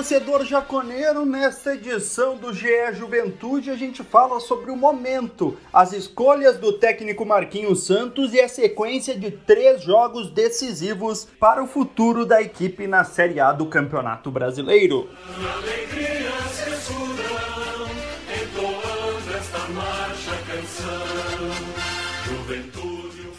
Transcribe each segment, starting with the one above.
Torcedor jaconeiro, nesta edição do GE Juventude a gente fala sobre o momento, as escolhas do técnico Marquinhos Santos e a sequência de três jogos decisivos para o futuro da equipe na Série A do Campeonato Brasileiro.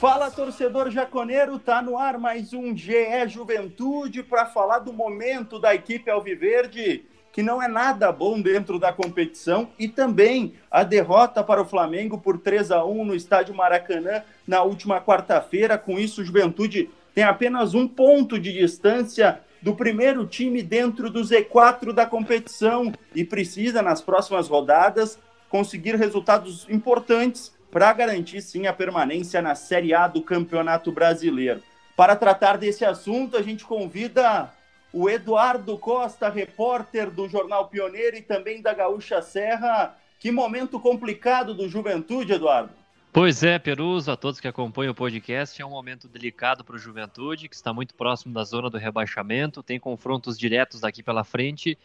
Fala torcedor jaconeiro, tá no ar mais um GE Juventude para falar do momento da equipe Alviverde, que não é nada bom dentro da competição, e também a derrota para o Flamengo por 3 a 1 no estádio Maracanã na última quarta-feira. Com isso, o Juventude tem apenas um ponto de distância do primeiro time dentro do Z4 da competição e precisa, nas próximas rodadas, conseguir resultados importantes para garantir sim a permanência na Série A do Campeonato Brasileiro. Para tratar desse assunto, a gente convida o Eduardo Costa, repórter do Jornal Pioneiro e também da Gaúcha Serra. Que momento complicado do Juventude, Eduardo. Pois é, Peruso, a todos que acompanham o podcast, é um momento delicado para o Juventude, que está muito próximo da zona do rebaixamento, tem confrontos diretos daqui pela frente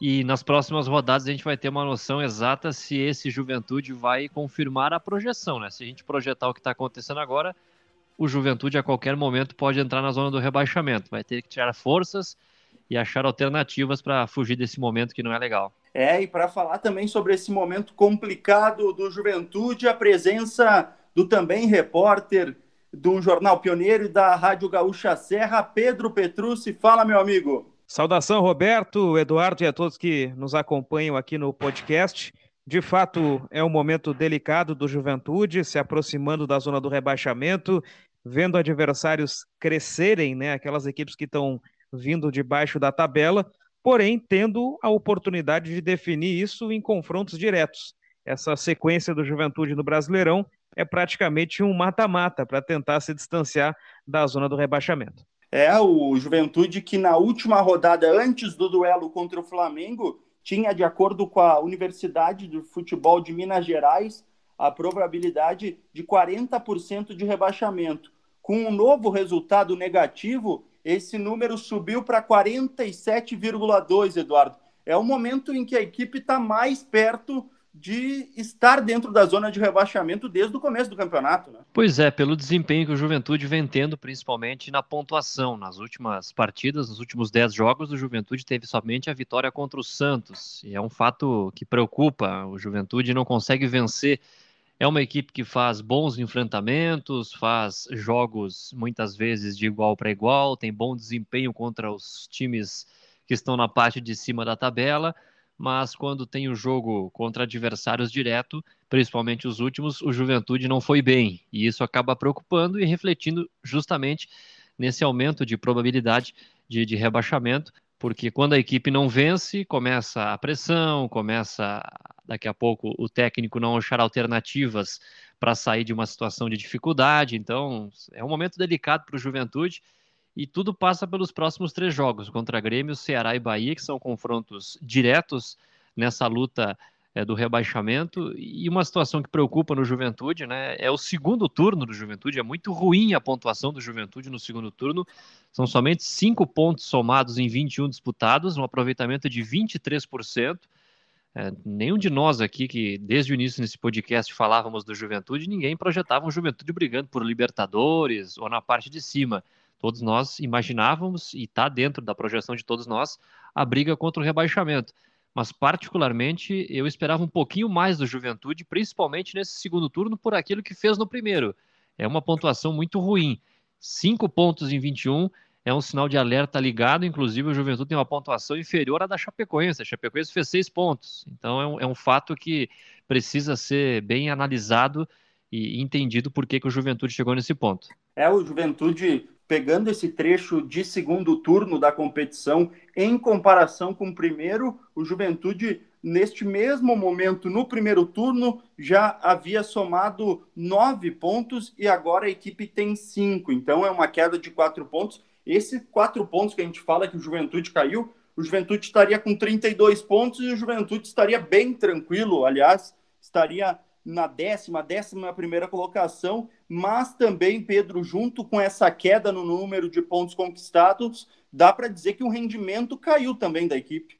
e nas próximas rodadas a gente vai ter uma noção exata se esse Juventude vai confirmar a projeção, né? Se a gente projetar o que está acontecendo agora, o Juventude a qualquer momento pode entrar na zona do rebaixamento. Vai ter que tirar forças e achar alternativas para fugir desse momento que não é legal. É, e para falar também sobre esse momento complicado do Juventude, a presença do também repórter do Jornal Pioneiro e da Rádio Gaúcha Serra, Pedro Petrucci. Fala, meu amigo. Saudação, Roberto, Eduardo e a todos que nos acompanham aqui no podcast. De fato, é um momento delicado do Juventude, se aproximando da zona do rebaixamento, vendo adversários crescerem, né? Aquelas equipes que estão vindo debaixo da tabela, porém tendo a oportunidade de definir isso em confrontos diretos. Essa sequência do Juventude no Brasileirão é praticamente um mata-mata para tentar se distanciar da zona do rebaixamento. É, o Juventude que na última rodada, antes do duelo contra o Flamengo, tinha, de acordo com a Universidade do Futebol de Minas Gerais, a probabilidade de 40% de rebaixamento. Com um novo resultado negativo, esse número subiu para 47,2, Eduardo. É o momento em que a equipe está mais perto de estar dentro da zona de rebaixamento desde o começo do campeonato. Né? Pois é, pelo desempenho que o Juventude vem tendo, principalmente na pontuação. Nas últimas partidas, nos últimos 10 jogos, o Juventude teve somente a vitória contra o Santos. E é um fato que preocupa. O Juventude não consegue vencer. É uma equipe que faz bons enfrentamentos, faz jogos muitas vezes de igual para igual, tem bom desempenho contra os times que estão na parte de cima da tabela mas quando tem o jogo contra adversários direto, principalmente os últimos, o Juventude não foi bem. E isso acaba preocupando e refletindo justamente nesse aumento de probabilidade de, de rebaixamento, porque quando a equipe não vence, começa a pressão, começa daqui a pouco o técnico não achar alternativas para sair de uma situação de dificuldade. Então, é um momento delicado para o Juventude e tudo passa pelos próximos três jogos contra Grêmio, Ceará e Bahia, que são confrontos diretos nessa luta é, do rebaixamento. E uma situação que preocupa no Juventude, né? É o segundo turno do Juventude. É muito ruim a pontuação do Juventude no segundo turno. São somente cinco pontos somados em 21 disputados, um aproveitamento de 23%. É, nenhum de nós aqui, que desde o início nesse podcast falávamos do Juventude, ninguém projetava um Juventude brigando por Libertadores ou na parte de cima. Todos nós imaginávamos, e está dentro da projeção de todos nós, a briga contra o rebaixamento. Mas, particularmente, eu esperava um pouquinho mais do Juventude, principalmente nesse segundo turno, por aquilo que fez no primeiro. É uma pontuação muito ruim. Cinco pontos em 21 é um sinal de alerta ligado. Inclusive, o Juventude tem uma pontuação inferior à da Chapecoense. A Chapecoense fez seis pontos. Então, é um, é um fato que precisa ser bem analisado e entendido por que, que o Juventude chegou nesse ponto. É, o Juventude pegando esse trecho de segundo turno da competição em comparação com o primeiro, o Juventude, neste mesmo momento, no primeiro turno, já havia somado nove pontos e agora a equipe tem cinco. Então é uma queda de quatro pontos. Esses quatro pontos que a gente fala que o Juventude caiu, o Juventude estaria com 32 pontos e o Juventude estaria bem tranquilo, aliás, estaria na décima, décima primeira colocação, mas também, Pedro, junto com essa queda no número de pontos conquistados, dá para dizer que o rendimento caiu também da equipe.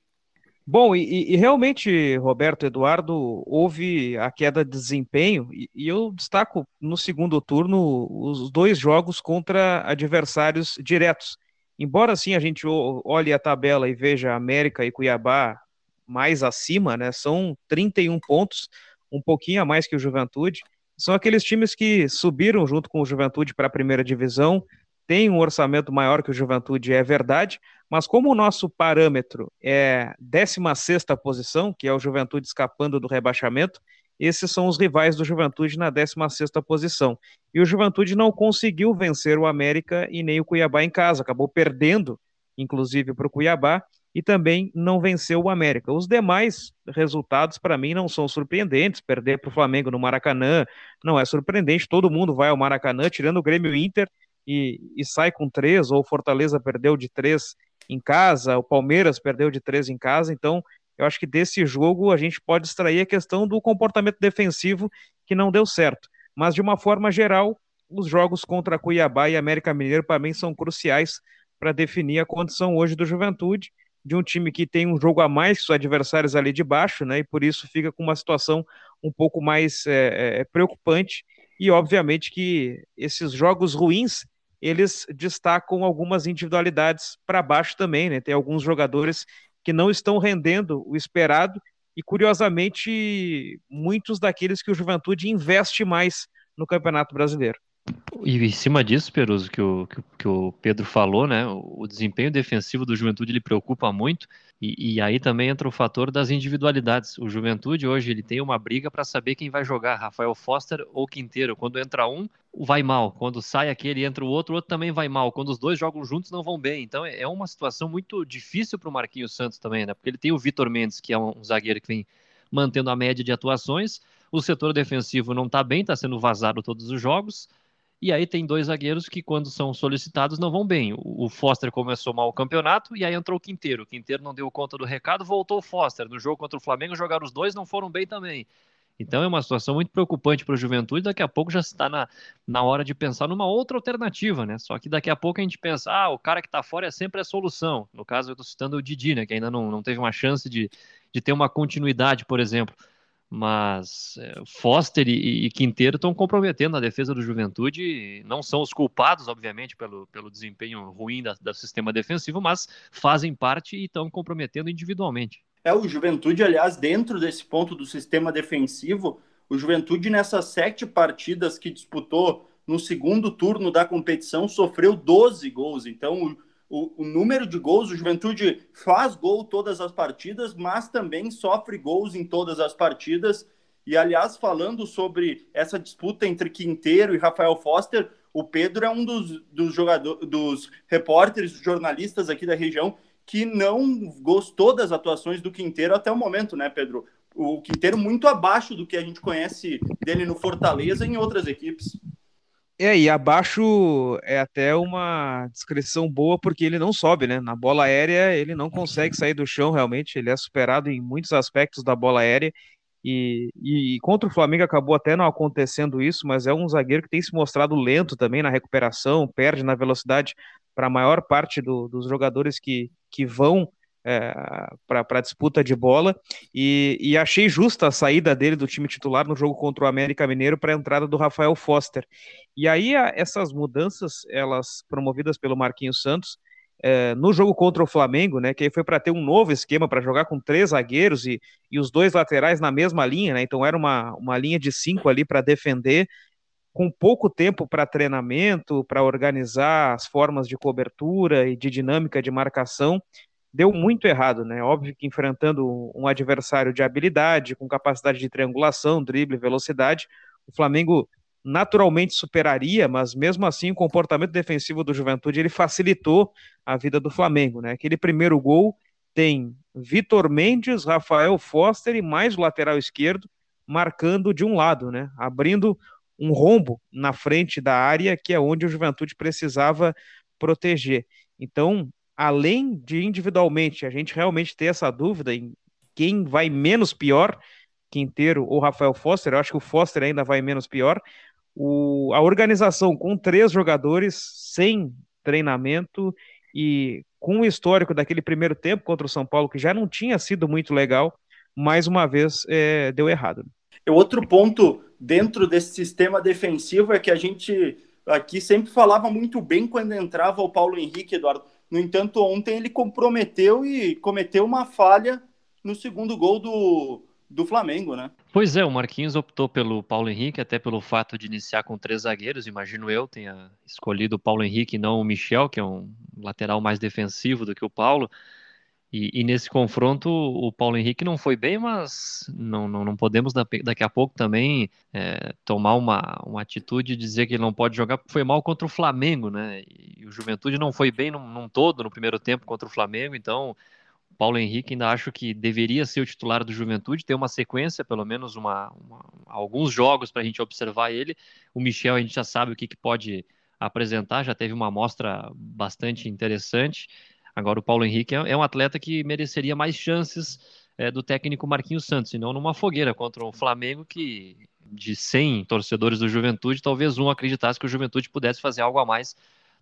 Bom, e, e, realmente, Roberto Eduardo, houve a queda de desempenho, e, e, eu destaco no segundo turno os dois jogos contra adversários diretos. Embora assim a gente olhe a tabela e veja América e Cuiabá mais acima, né? São 31 pontos, um pouquinho a mais que o Juventude. São aqueles times que subiram junto com o Juventude para a primeira divisão, tem um orçamento maior que o Juventude, é verdade, mas como o nosso parâmetro é 16 posição, que é o Juventude escapando do rebaixamento, esses são os rivais do Juventude na 16 posição. E o Juventude não conseguiu vencer o América e nem o Cuiabá em casa, acabou perdendo, inclusive, para o Cuiabá, e também não venceu o América. Os demais resultados, para mim, não são surpreendentes. Perder para o Flamengo no Maracanã não é surpreendente, todo mundo vai ao Maracanã, tirando o Grêmio Inter, e, e sai com três, ou o Fortaleza perdeu de três em casa, o Palmeiras perdeu de três em casa, então eu acho que desse jogo a gente pode extrair a questão do comportamento defensivo que não deu certo. Mas de uma forma geral, os jogos contra Cuiabá e América Mineiro para mim são cruciais para definir a condição hoje do Juventude, de um time que tem um jogo a mais que os adversários ali de baixo, né? E por isso fica com uma situação um pouco mais é, é, preocupante. E obviamente que esses jogos ruins eles destacam algumas individualidades para baixo também, né? Tem alguns jogadores que não estão rendendo o esperado e, curiosamente, muitos daqueles que o Juventude investe mais no Campeonato Brasileiro. E em cima disso, Peruso, que o, que, que o Pedro falou, né? O, desempenho defensivo do Juventude ele preocupa muito. E, e, aí também entra o fator das individualidades. O Juventude hoje ele tem uma briga para saber quem vai jogar, Rafael Foster ou Quinteiro. Quando entra um, vai mal. Quando sai aquele entra o outro, o outro também vai mal. Quando os dois jogam juntos, não vão bem. Então é, uma situação muito difícil para o Marquinhos Santos também, né? Porque ele tem o Vitor Mendes, que é um zagueiro que vem mantendo a média de atuações. O setor defensivo não está bem, está sendo vazado todos os jogos. E aí tem dois zagueiros que, quando são solicitados, não vão bem. O Foster começou mal o campeonato e aí entrou o Quinteiro. O Quinteiro não deu conta do recado, voltou o Foster. No jogo contra o Flamengo, jogaram os dois, não foram bem também. Então é uma situação muito preocupante para o Juventude. Daqui a pouco já está na, na hora de pensar numa outra alternativa, né? Só que daqui a pouco a gente pensa, ah, o cara que está fora é sempre a solução. No caso, eu estou citando o Didi, né? Que ainda não, não teve uma chance de, de ter uma continuidade, por exemplo mas é, Foster e, e Quinteiro estão comprometendo a defesa do Juventude, não são os culpados, obviamente, pelo, pelo desempenho ruim da, do sistema defensivo, mas fazem parte e estão comprometendo individualmente. É, o Juventude, aliás, dentro desse ponto do sistema defensivo, o Juventude, nessas sete partidas que disputou no segundo turno da competição, sofreu 12 gols. Então, o, o, número de gols, o Juventude faz gol todas as partidas, mas também sofre gols em todas as partidas. E, aliás, falando sobre essa disputa entre Quinteiro e Rafael Foster, o Pedro é um dos, dos jogadores, dos repórteres, jornalistas aqui da região que não gostou das atuações do Quinteiro até o momento, né, Pedro? O Quinteiro muito abaixo do que a gente conhece dele no Fortaleza e em outras equipes. É, e abaixo é até uma descrição boa, porque ele não sobe, né? Na bola aérea, ele não consegue sair do chão, realmente. Ele é superado em muitos aspectos da bola aérea. E, e, contra o Flamengo acabou até não acontecendo isso, mas é um zagueiro que tem se mostrado lento também na recuperação, perde na velocidade para a maior parte do, dos jogadores que, que vão é, para a disputa de bola e, e, achei justa a saída dele do time titular no jogo contra o América Mineiro para a entrada do Rafael Foster. E aí a, essas mudanças, elas promovidas pelo Marquinhos Santos, é, no jogo contra o Flamengo, né, que aí foi para ter um novo esquema para jogar com três zagueiros e, e os dois laterais na mesma linha, né, então era uma, uma linha de cinco ali para defender, com pouco tempo para treinamento, para organizar as formas de cobertura e de dinâmica de marcação, deu muito errado, né? Óbvio que enfrentando um adversário de habilidade, com capacidade de triangulação, drible, velocidade, o Flamengo naturalmente superaria, mas mesmo assim o comportamento defensivo do Juventude ele facilitou a vida do Flamengo, né? Aquele primeiro gol tem Vitor Mendes, Rafael Foster e mais o lateral esquerdo marcando de um lado, né? Abrindo um rombo na frente da área que é onde o Juventude precisava proteger. Então, além de individualmente a gente realmente ter essa dúvida em quem vai menos pior, Quinteiro ou Rafael Foster, eu acho que o Foster ainda vai menos pior. O, a organização com três jogadores sem treinamento e com o histórico daquele primeiro tempo contra o São Paulo, que já não tinha sido muito legal, mais uma vez é, deu errado. Outro ponto dentro desse sistema defensivo é que a gente aqui sempre falava muito bem quando entrava o Paulo Henrique, Eduardo. No entanto, ontem ele comprometeu e cometeu uma falha no segundo gol do, do Flamengo, né? Pois é, o Marquinhos optou pelo Paulo Henrique, até pelo fato de iniciar com três zagueiros, imagino eu, tenha escolhido o Paulo Henrique e não o Michel, que é um lateral mais defensivo do que o Paulo. E, e, nesse confronto, o Paulo Henrique não foi bem, mas não, não, não podemos daqui a pouco também é, tomar uma, uma atitude de dizer que ele não pode jogar, porque foi mal contra o Flamengo, né? E o Juventude não foi bem num, num todo no primeiro tempo contra o Flamengo, então o Paulo Henrique ainda acho que deveria ser o titular do Juventude, ter uma sequência, pelo menos uma, uma alguns jogos para a gente observar ele. O Michel a gente já sabe o que, que pode apresentar, já teve uma amostra bastante interessante. Agora, o Paulo Henrique é, é um atleta que mereceria mais chances é, do técnico Marquinhos Santos, e não numa fogueira contra o Flamengo, que de 100 torcedores do Juventude, talvez um acreditasse que o Juventude pudesse fazer algo a mais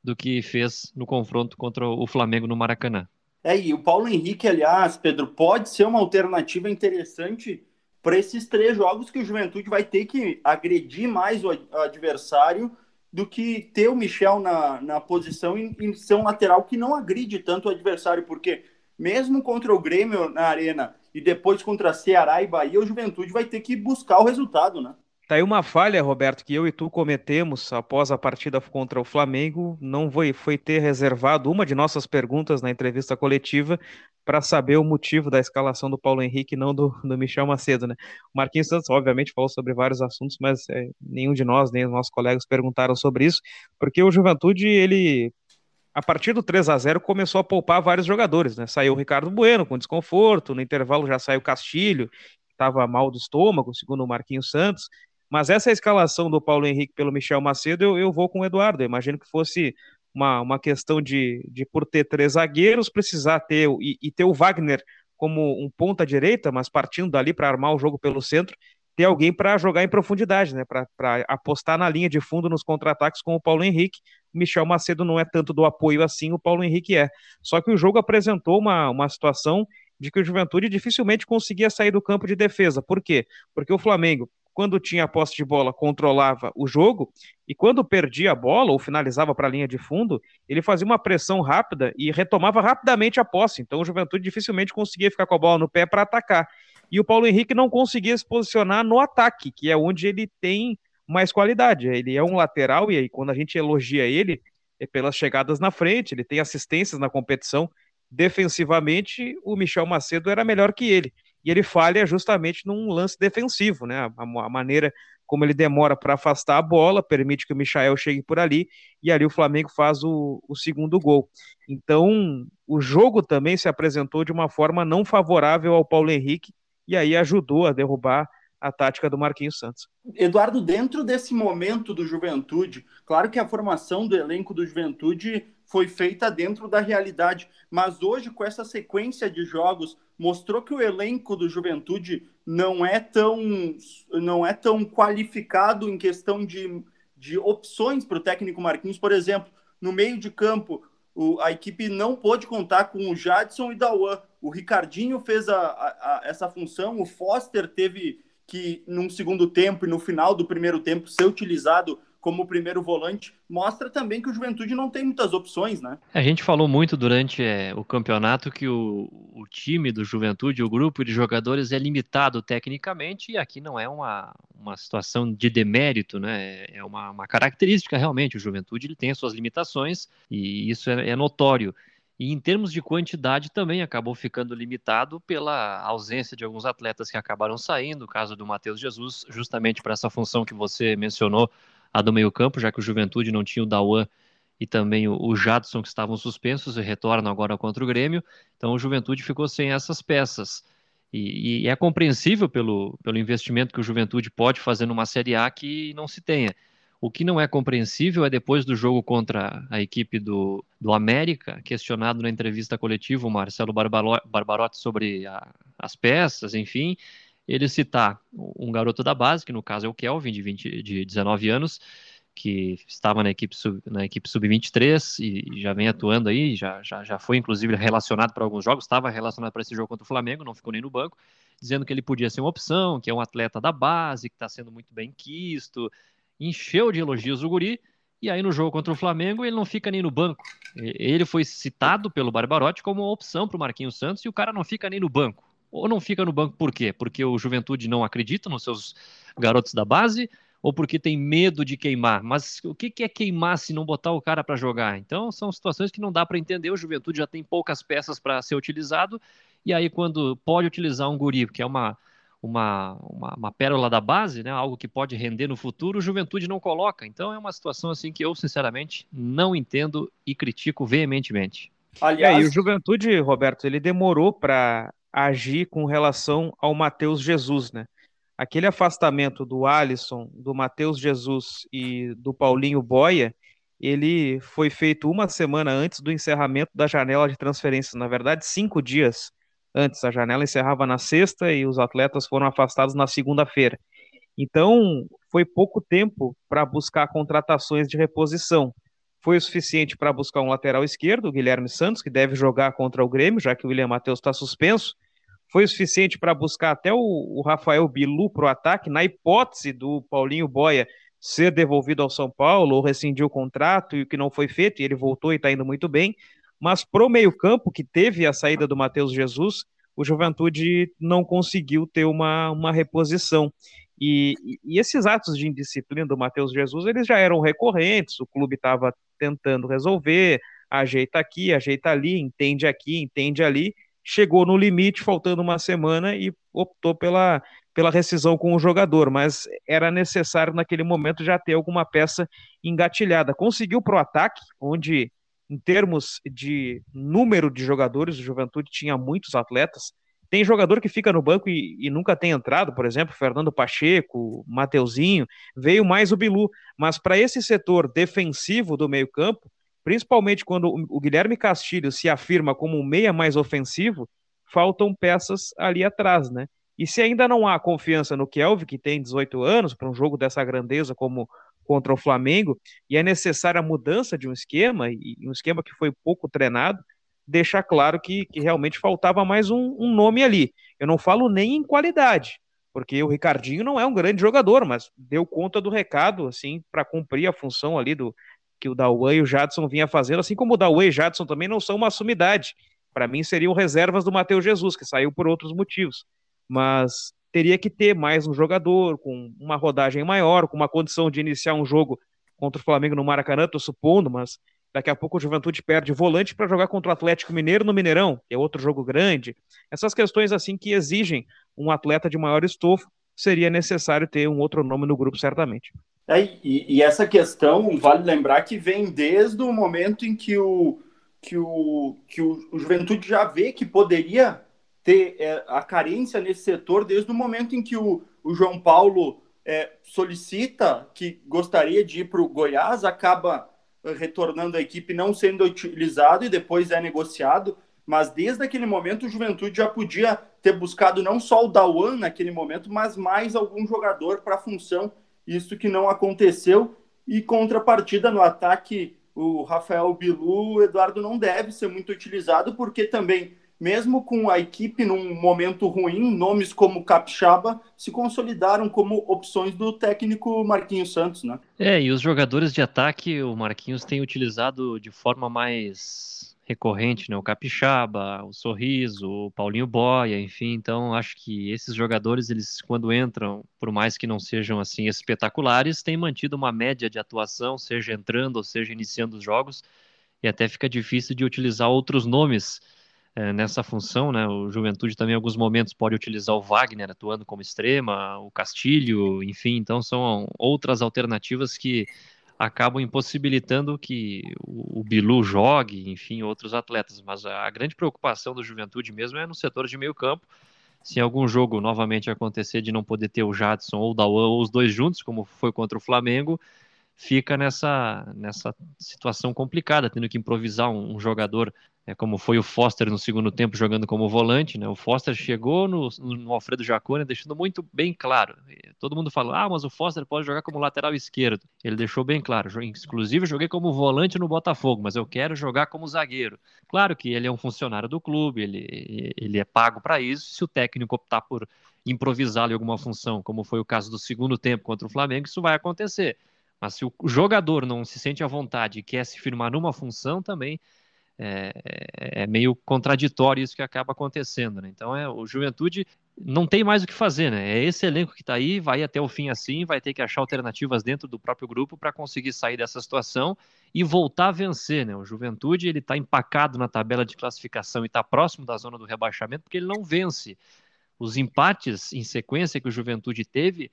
do que fez no confronto contra o Flamengo no Maracanã. É, e o Paulo Henrique, aliás, Pedro, pode ser uma alternativa interessante para esses três jogos que o Juventude vai ter que agredir mais o adversário do que ter o Michel na, na posição em, em ser um lateral que não agride tanto o adversário, porque mesmo contra o Grêmio na arena e depois contra Ceará e Bahia, o Juventude vai ter que buscar o resultado, né? Tá aí uma falha, Roberto, que eu e tu cometemos após a partida contra o Flamengo. Não foi, foi ter reservado uma de nossas perguntas na entrevista coletiva para saber o motivo da escalação do Paulo Henrique não do, do Michel Macedo, né? O Marquinhos Santos, obviamente, falou sobre vários assuntos, mas é, nenhum de nós, nem os nossos colegas perguntaram sobre isso, porque o Juventude, ele a partir do 3 a 0 começou a poupar vários jogadores, né? Saiu o Ricardo Bueno com desconforto, no intervalo já saiu o Castilho, estava mal do estômago, segundo o Marquinhos Santos. Mas essa escalação do Paulo Henrique pelo Michel Macedo, eu, eu vou com o Eduardo. Eu imagino que fosse uma, uma questão de, de, por ter três zagueiros, precisar ter e, e ter o Wagner como um ponta direita, mas partindo dali para armar o jogo pelo centro, ter alguém para jogar em profundidade, né? Para apostar na linha de fundo nos contra-ataques com o Paulo Henrique. Michel Macedo não é tanto do apoio assim, o Paulo Henrique é. Só que o jogo apresentou uma, uma situação de que o Juventude dificilmente conseguia sair do campo de defesa. Por quê? Porque o Flamengo quando tinha a posse de bola, controlava o jogo, e quando perdia a bola ou finalizava para a linha de fundo, ele fazia uma pressão rápida e retomava rapidamente a posse. Então o Juventude dificilmente conseguia ficar com a bola no pé para atacar. E o Paulo Henrique não conseguia se posicionar no ataque, que é onde ele tem mais qualidade. Ele é um lateral, e aí quando a gente elogia ele, é pelas chegadas na frente, ele tem assistências na competição. Defensivamente, o Michel Macedo era melhor que ele e ele falha justamente num lance defensivo, né? A, a maneira como ele demora para afastar a bola, permite que o Michael chegue por ali, e ali o Flamengo faz o, o, segundo gol. Então, o jogo também se apresentou de uma forma não favorável ao Paulo Henrique, e aí ajudou a derrubar a tática do Marquinhos Santos. Eduardo, dentro desse momento do Juventude, claro que a formação do elenco do Juventude foi feita dentro da realidade, mas hoje, com essa sequência de jogos, mostrou que o elenco do Juventude não é tão, não é tão qualificado em questão de, de opções para o técnico Marquinhos. Por exemplo, no meio de campo, o, a equipe não pôde contar com o Jadson e Dauan. O Ricardinho fez a, a, a, essa função, o Foster teve que, num segundo tempo e no final do primeiro tempo, ser utilizado como primeiro volante, mostra também que o Juventude não tem muitas opções, né? A gente falou muito durante é, o campeonato que o, o, time do Juventude, o grupo de jogadores é limitado tecnicamente e aqui não é uma, uma situação de demérito, né? É uma, uma característica realmente. O Juventude ele tem as suas limitações e isso é, é notório. E em termos de quantidade também acabou ficando limitado pela ausência de alguns atletas que acabaram saindo, o caso do Matheus Jesus, justamente para essa função que você mencionou a do meio-campo, já que o Juventude não tinha o Dawan e também o, o Jadson, que estavam suspensos e retornam agora contra o Grêmio. Então o Juventude ficou sem essas peças. E, e, é compreensível pelo, pelo investimento que o Juventude pode fazer numa Série A que não se tenha. O que não é compreensível é depois do jogo contra a equipe do, do América, questionado na entrevista coletiva o Marcelo Barbarotti sobre a, as peças, enfim, ele citar um garoto da base, que no caso é o Kelvin, de, 20, de 19 anos, que estava na equipe, sub, na equipe sub-23 e já vem atuando aí, já, já, já foi inclusive relacionado para alguns jogos, estava relacionado para esse jogo contra o Flamengo, não ficou nem no banco, dizendo que ele podia ser uma opção, que é um atleta da base, que está sendo muito bem quisto, encheu de elogios o guri, e aí no jogo contra o Flamengo ele não fica nem no banco. Ele foi citado pelo Barbarotti como uma opção para o Marquinhos Santos e o cara não fica nem no banco. Ou não fica no banco por quê? Porque o Juventude não acredita nos seus garotos da base ou porque tem medo de queimar. Mas o que é queimar se não botar o cara para jogar? Então são situações que não dá para entender. O Juventude já tem poucas peças para ser utilizado e aí quando pode utilizar um guri, que é uma uma, uma, uma, pérola da base, né? algo que pode render no futuro, o Juventude não coloca. Então é uma situação assim que eu, sinceramente, não entendo e critico veementemente. Aliás, é, e o Juventude, Roberto, ele demorou para agir com relação ao Matheus Jesus, né? Aquele afastamento do Alisson, do Matheus Jesus e do Paulinho Boia, ele foi feito uma semana antes do encerramento da janela de transferências, na verdade, cinco dias antes. A janela encerrava na sexta e os atletas foram afastados na segunda-feira. Então, foi pouco tempo para buscar contratações de reposição. Foi o suficiente para buscar um lateral esquerdo, o Guilherme Santos, que deve jogar contra o Grêmio, já que o William Matheus está suspenso foi o suficiente para buscar até o, o Rafael Bilu para o ataque, na hipótese do Paulinho Boia ser devolvido ao São Paulo ou rescindir o contrato e o que não foi feito, e ele voltou e está indo muito bem. Mas pro meio-campo, que teve a saída do Matheus Jesus, o Juventude não conseguiu ter uma, uma reposição. E, e, esses atos de indisciplina do Matheus Jesus, eles já eram recorrentes, o clube estava tentando resolver, ajeita aqui, ajeita ali, entende aqui, entende ali, chegou no limite, faltando uma semana, e optou pela, pela rescisão com o jogador, mas era necessário naquele momento já ter alguma peça engatilhada. Conseguiu para o ataque, onde, em termos de número de jogadores, o Juventude tinha muitos atletas. Tem jogador que fica no banco e, e nunca tem entrado, por exemplo, Fernando Pacheco, Mateuzinho, veio mais o Bilu. Mas para esse setor defensivo do meio-campo, principalmente quando o Guilherme Castilho se afirma como um meia mais ofensivo, faltam peças ali atrás, né? E se ainda não há confiança no Kelvin, que tem 18 anos, para um jogo dessa grandeza como contra o Flamengo, e é necessária a mudança de um esquema, e um esquema que foi pouco treinado, deixa claro que, que realmente faltava mais um, um nome ali. Eu não falo nem em qualidade, porque o Ricardinho não é um grande jogador, mas deu conta do recado, assim, para cumprir a função ali do, que o Dauan e o Jadson vinha fazendo, assim como o Dauan e o Jadson também não são uma sumidade. Para mim seriam reservas do Matheus Jesus, que saiu por outros motivos. Mas teria que ter mais um jogador com uma rodagem maior, com uma condição de iniciar um jogo contra o Flamengo no Maracanã, estou supondo, mas daqui a pouco o Juventude perde volante para jogar contra o Atlético Mineiro no Mineirão, que é outro jogo grande. Essas questões assim que exigem um atleta de maior estofo, seria necessário ter um outro nome no grupo certamente. É, e, e, essa questão, vale lembrar que vem desde o momento em que o, que o, que o, o Juventude já vê que poderia ter é, a carência nesse setor, desde o momento em que o, o João Paulo é, solicita que gostaria de ir para o Goiás, acaba é, retornando à equipe, não sendo utilizado e depois é negociado. Mas desde aquele momento o Juventude já podia ter buscado não só o Dawan naquele momento, mas mais algum jogador para a função isso que não aconteceu. E contrapartida no ataque, o Rafael Bilu, o Eduardo não deve ser muito utilizado, porque também, mesmo com a equipe num momento ruim, nomes como Capixaba se consolidaram como opções do técnico Marquinhos Santos, né? É, e os jogadores de ataque, o Marquinhos tem utilizado de forma mais recorrente, né? O Capixaba, o Sorriso, o Paulinho Boia, enfim. Então, acho que esses jogadores, eles quando entram, por mais que não sejam assim espetaculares, têm mantido uma média de atuação, seja entrando ou seja iniciando os jogos, e até fica difícil de utilizar outros nomes é, nessa função, né? O Juventude também em alguns momentos pode utilizar o Wagner atuando como extrema, o Castilho, enfim. Então, são outras alternativas que acabam impossibilitando que o, Bilu jogue, enfim, outros atletas. Mas a, grande preocupação do Juventude mesmo é no setor de meio campo. Se em algum jogo novamente acontecer de não poder ter o Jadson ou o Dawan ou os dois juntos, como foi contra o Flamengo, fica nessa, nessa situação complicada, tendo que improvisar um, um jogador é, como foi o Foster no segundo tempo jogando como volante, né? O Foster chegou no, no Alfredo Jacone deixando muito bem claro. Todo mundo fala, ah, mas o Foster pode jogar como lateral esquerdo. Ele deixou bem claro. Inclusive, joguei como volante no Botafogo, mas eu quero jogar como zagueiro. Claro que ele é um funcionário do clube, ele, ele é pago para isso. Se o técnico optar por improvisá-lo em alguma função, como foi o caso do segundo tempo contra o Flamengo, isso vai acontecer. Mas se o jogador não se sente à vontade e quer se firmar numa função, também é, é, é, meio contraditório isso que acaba acontecendo, né? Então é o Juventude não tem mais o que fazer, né? É esse elenco que está aí, vai até o fim assim, vai ter que achar alternativas dentro do próprio grupo para conseguir sair dessa situação e voltar a vencer, né? O Juventude ele está empacado na tabela de classificação e está próximo da zona do rebaixamento porque ele não vence. Os empates em sequência que o Juventude teve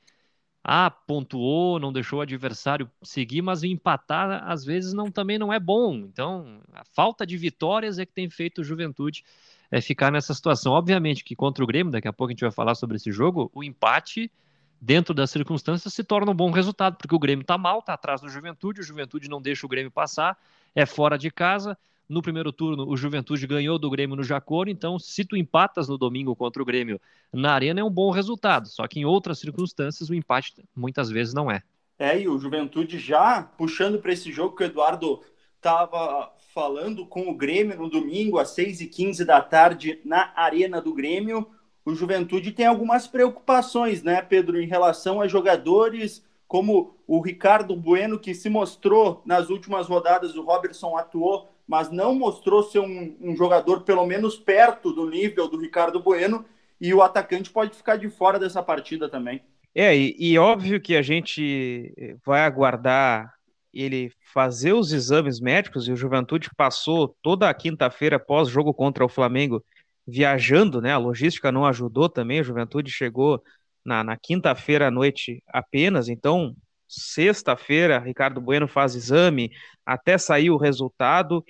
ah, pontuou, não deixou o adversário seguir, mas empatar às vezes não também não é bom. Então, a falta de vitórias é que tem feito o Juventude é, ficar nessa situação. Obviamente que contra o Grêmio, daqui a pouco a gente vai falar sobre esse jogo, o empate dentro das circunstâncias se torna um bom resultado, porque o Grêmio está mal, está atrás do Juventude, o Juventude não deixa o Grêmio passar, é fora de casa, no primeiro turno, o Juventude ganhou do Grêmio no Jacoro, então se tu empatas no domingo contra o Grêmio na Arena é um bom resultado. Só que em outras circunstâncias o empate muitas vezes não é. É, e o Juventude já puxando para esse jogo que o Eduardo estava falando com o Grêmio no domingo, às 6h15 da tarde, na Arena do Grêmio. O Juventude tem algumas preocupações, né, Pedro, em relação a jogadores como o Ricardo Bueno, que se mostrou nas últimas rodadas, o Robertson atuou mas não mostrou ser um, um, jogador pelo menos perto do nível do Ricardo Bueno, e o atacante pode ficar de fora dessa partida também. É, e, e óbvio que a gente vai aguardar ele fazer os exames médicos, e o Juventude passou toda a quinta-feira após jogo contra o Flamengo viajando, né? A logística não ajudou também, a Juventude chegou na, na quinta-feira à noite apenas, então sexta-feira, Ricardo Bueno faz exame, até sair o resultado,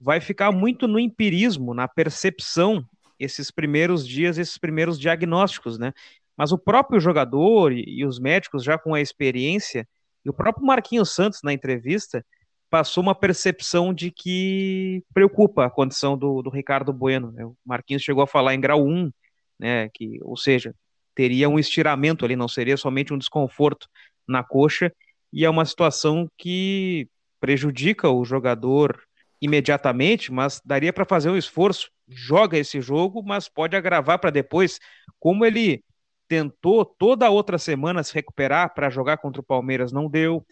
vai ficar muito no empirismo, na percepção, esses primeiros dias, esses primeiros diagnósticos, né? Mas o próprio jogador e, os médicos já com a experiência, e o próprio Marquinhos Santos na entrevista, passou uma percepção de que preocupa a condição do, do Ricardo Bueno. Né? O Marquinhos chegou a falar em grau 1, né? Que, ou seja, teria um estiramento ali, não seria somente um desconforto na coxa, e é uma situação que prejudica o jogador imediatamente, mas daria para fazer um esforço. Joga esse jogo, mas pode agravar para depois, como ele tentou toda a outra semana se recuperar para jogar contra o Palmeiras, não deu.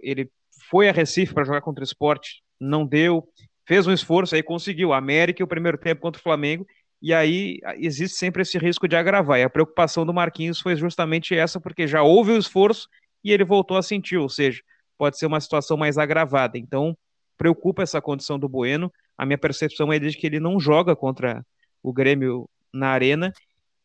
Ele foi a Recife para jogar contra o Esporte, não deu. Fez um esforço, aí conseguiu. América e o primeiro tempo contra o Flamengo, e aí existe sempre esse risco de agravar. E a preocupação do Marquinhos foi justamente essa, porque já houve o esforço e ele voltou a sentir, ou seja, pode ser uma situação mais agravada. Então, preocupa essa condição do Bueno. A minha percepção é de que ele não joga contra o Grêmio na arena.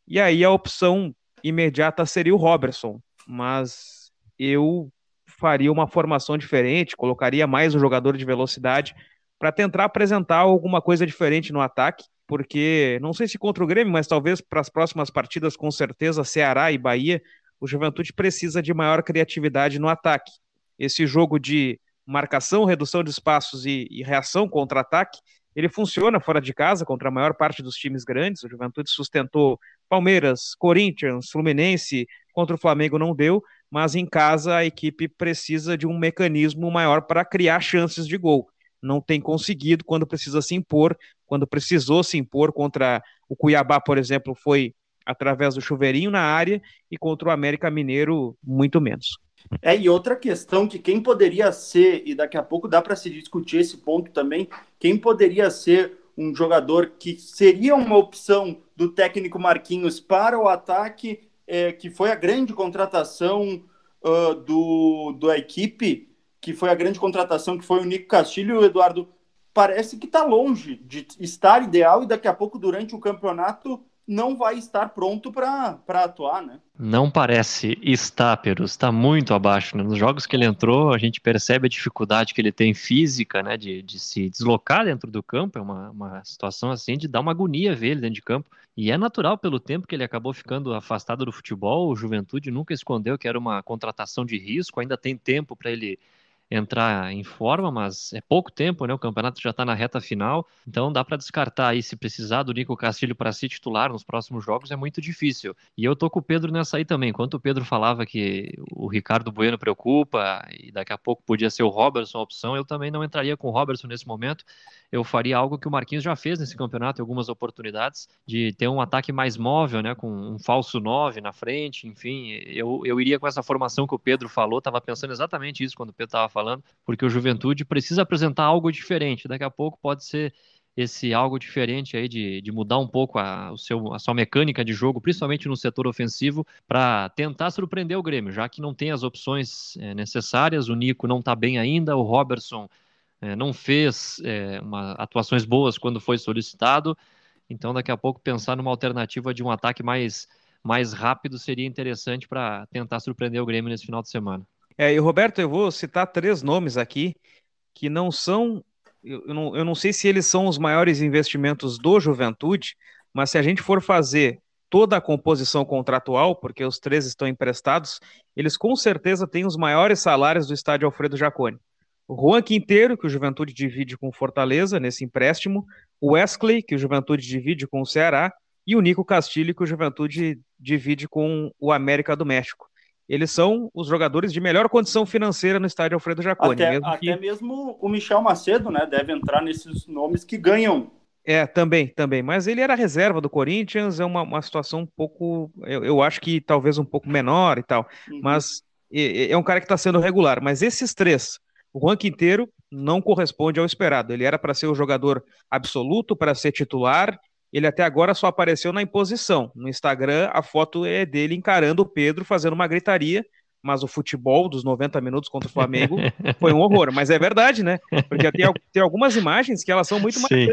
E aí a opção imediata seria o Robertson, mas eu faria uma formação diferente, colocaria mais o jogador de velocidade para tentar apresentar alguma coisa diferente no ataque, porque não sei se contra o Grêmio, mas talvez para as próximas partidas, com certeza, Ceará e Bahia, o Juventude precisa de maior criatividade no ataque. Esse jogo de marcação, redução de espaços e, e reação contra-ataque, ele funciona fora de casa contra a maior parte dos times grandes. O Juventude sustentou Palmeiras, Corinthians, Fluminense, contra o Flamengo não deu, mas em casa a equipe precisa de um mecanismo maior para criar chances de gol. Não tem conseguido quando precisa se impor, quando precisou se impor contra o Cuiabá, por exemplo, foi através do chuveirinho na área e contra o América Mineiro, muito menos. É, e outra questão que quem poderia ser, e daqui a pouco dá para se discutir esse ponto também, quem poderia ser um jogador que seria uma opção do técnico Marquinhos para o ataque, é, que foi a grande contratação uh, do, da equipe, que foi a grande contratação, que foi o Nico Castilho, o Eduardo, parece que está longe de estar ideal e daqui a pouco, durante o campeonato, não vai estar pronto para atuar, né? Não parece estar, Perus, está muito abaixo. Né? Nos jogos que ele entrou, a gente percebe a dificuldade que ele tem física, né, de, de se deslocar dentro do campo, é uma, uma situação assim de dar uma agonia ver ele dentro de campo. E é natural pelo tempo que ele acabou ficando afastado do futebol, o Juventude nunca escondeu que era uma contratação de risco, ainda tem tempo para ele entrar em forma, mas é pouco tempo, né? O campeonato já está na reta final, então dá para descartar aí se precisar do Nico Castilho para ser titular nos próximos jogos é muito difícil. E eu tô com o Pedro nessa aí também. Enquanto o Pedro falava que o Ricardo Bueno preocupa e daqui a pouco podia ser o Robertson a opção, eu também não entraria com o Robertson nesse momento. Eu faria algo que o Marquinhos já fez nesse campeonato em algumas oportunidades, de ter um ataque mais móvel, né? Com um falso 9 na frente, enfim. Eu, eu iria com essa formação que o Pedro falou, estava pensando exatamente isso quando o Pedro estava falando, porque o Juventude precisa apresentar algo diferente. Daqui a pouco pode ser esse algo diferente aí de, de mudar um pouco a, o seu, a sua mecânica de jogo, principalmente no setor ofensivo, para tentar surpreender o Grêmio, já que não tem as opções é, necessárias, o Nico não está bem ainda, o Robertson é, não fez é, uma, atuações boas quando foi solicitado, então daqui a pouco pensar numa alternativa de um ataque mais, mais rápido seria interessante para tentar surpreender o Grêmio nesse final de semana. É, e Roberto, eu vou citar três nomes aqui que não são eu não, eu não sei se eles são os maiores investimentos do Juventude, mas se a gente for fazer toda a composição contratual, porque os três estão emprestados, eles com certeza têm os maiores salários do estádio Alfredo Jaconi. Juan Quinteiro, que o Juventude divide com Fortaleza nesse empréstimo, o Wesley, que o Juventude divide com o Ceará, e o Nico Castilho, que o Juventude divide com o América do México eles são os jogadores de melhor condição financeira no estádio Alfredo Jaconi. Até mesmo, que... até mesmo o Michel Macedo, né, deve entrar nesses nomes que ganham. É, também, também. Mas ele era reserva do Corinthians, é uma, uma situação um pouco, eu, eu acho que talvez um pouco menor e tal. Uhum. Mas é, é, um cara que está sendo regular. Mas esses três, o ranking inteiro não corresponde ao esperado. Ele era para ser o jogador absoluto, para ser titular, ele até agora só apareceu na imposição. No Instagram, a foto é dele encarando o Pedro, fazendo uma gritaria mas o futebol dos 90 minutos contra o Flamengo foi um horror. Mas é verdade, né? Porque tem, tem algumas imagens que elas são muito Sim.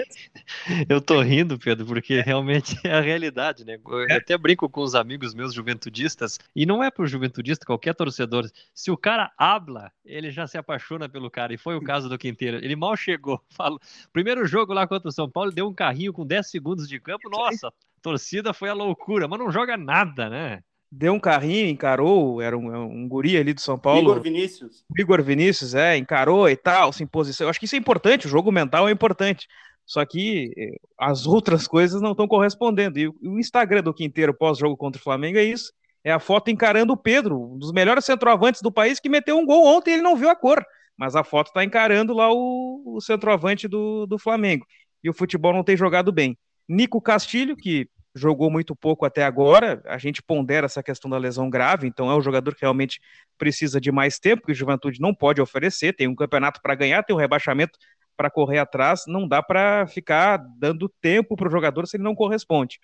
Eu tô rindo, Pedro, porque realmente é a realidade, né? Eu é. até brinco com os amigos meus juventudistas, e não é pro juventudista, qualquer torcedor. Se o cara habla, ele já se apaixona pelo cara, e foi o caso do Quinteiro. Ele mal chegou. Falo, primeiro jogo lá contra o São Paulo, deu um carrinho com 10 segundos de campo, nossa, torcida foi a loucura, mas não joga nada, né? Deu um carrinho, encarou, era um, um guri ali do São Paulo. Igor Vinícius. Igor Vinícius, é, encarou e tal, se imposição. Eu acho que isso é importante, o jogo mental é importante. Só que eh, as outras coisas não estão correspondendo. E o Instagram do Quinteiro pós-jogo contra o Flamengo é isso. É a foto encarando o Pedro, um dos melhores centroavantes do país, que meteu um gol ontem e ele não viu a cor. Mas a foto está encarando lá o, o centroavante do, do Flamengo. E o futebol não tem jogado bem. Nico Castilho, que jogou muito pouco até agora. A gente pondera essa questão da lesão grave, então é um jogador que realmente precisa de mais tempo, que o Juventude não pode oferecer. Tem um campeonato para ganhar, tem um rebaixamento para correr atrás. Não dá para ficar dando tempo para o jogador se ele não corresponde.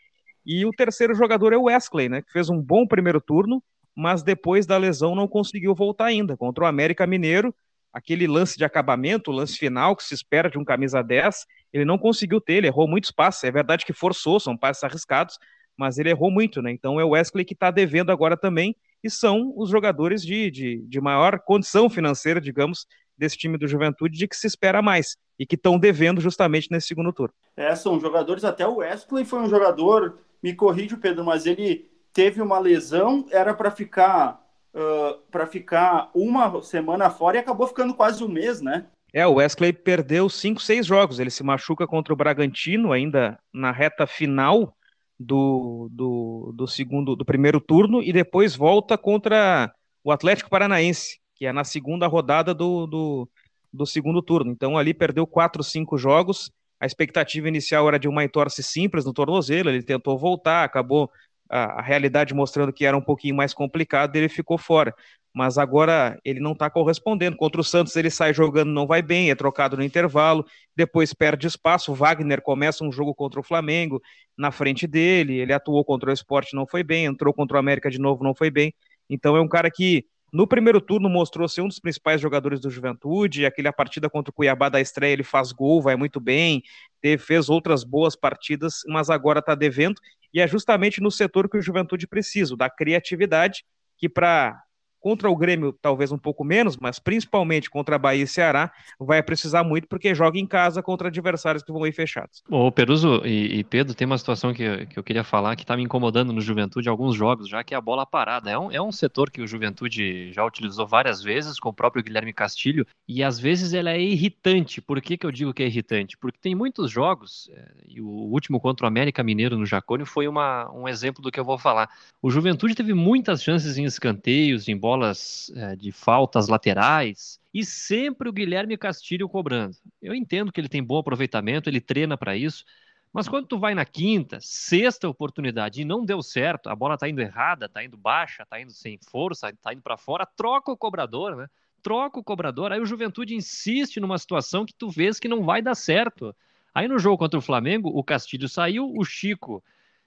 E o terceiro jogador é o Wesley, né, que fez um bom primeiro turno, mas depois da lesão não conseguiu voltar ainda. Contra o América Mineiro, aquele lance de acabamento, o lance final que se espera de um camisa 10, ele não conseguiu ter, ele errou muitos passes. É verdade que forçou, são passes arriscados, mas ele errou muito, né? Então é o Wesley que está devendo agora também, e são os jogadores de, de, de maior condição financeira, digamos, desse time do Juventude, de que se espera mais, e que estão devendo justamente nesse segundo turno. É, são jogadores, até o Wesley foi um jogador, me corrige, Pedro, mas ele teve uma lesão, era para ficar uh, para ficar uma semana fora e acabou ficando quase um mês, né? É, o Wesley perdeu cinco, seis jogos. Ele se machuca contra o Bragantino ainda na reta final do, do, do segundo, do primeiro turno e depois volta contra o Atlético Paranaense, que é na segunda rodada do, do, do segundo turno. Então ali perdeu quatro, cinco jogos. A expectativa inicial era de uma entorse simples no tornozelo. Ele tentou voltar, acabou a, a, realidade mostrando que era um pouquinho mais complicado, ele ficou fora. Mas agora ele não está correspondendo. Contra o Santos ele sai jogando, não vai bem, é trocado no intervalo, depois perde espaço. Wagner começa um jogo contra o Flamengo na frente dele, ele atuou contra o Esporte, não foi bem, entrou contra o América de novo, não foi bem. Então é um cara que no primeiro turno mostrou ser um dos principais jogadores do Juventude. Aquela partida contra o Cuiabá da estreia, ele faz gol, vai muito bem, teve, fez outras boas partidas, mas agora está devendo. E é justamente no setor que o Juventude precisa, da criatividade, que para Contra o Grêmio, talvez um pouco menos, mas principalmente contra a Bahia e Ceará, vai precisar muito porque joga em casa contra adversários que vão ir fechados. Ô, Peruso e, e Pedro, tem uma situação que, que eu queria falar que está me incomodando no Juventude alguns jogos, já que é a bola parada. É um, é um setor que o Juventude já utilizou várias vezes com o próprio Guilherme Castilho e às vezes ela é irritante. Por que, que eu digo que é irritante? Porque tem muitos jogos, é, e o último contra o América Mineiro no Jacônio foi uma, um exemplo do que eu vou falar. O Juventude teve muitas chances em escanteios, em bolas é, de faltas laterais, e sempre o Guilherme Castilho cobrando. Eu entendo que ele tem bom aproveitamento, ele treina para isso, mas quando tu vai na quinta, sexta oportunidade e não deu certo, a bola tá indo errada, tá indo baixa, tá indo sem força, tá indo para fora, troca o cobrador, né? Troca o cobrador. Aí o Juventude insiste numa situação que tu vês que não vai dar certo. Aí no jogo contra o Flamengo, o Castilho saiu, o Chico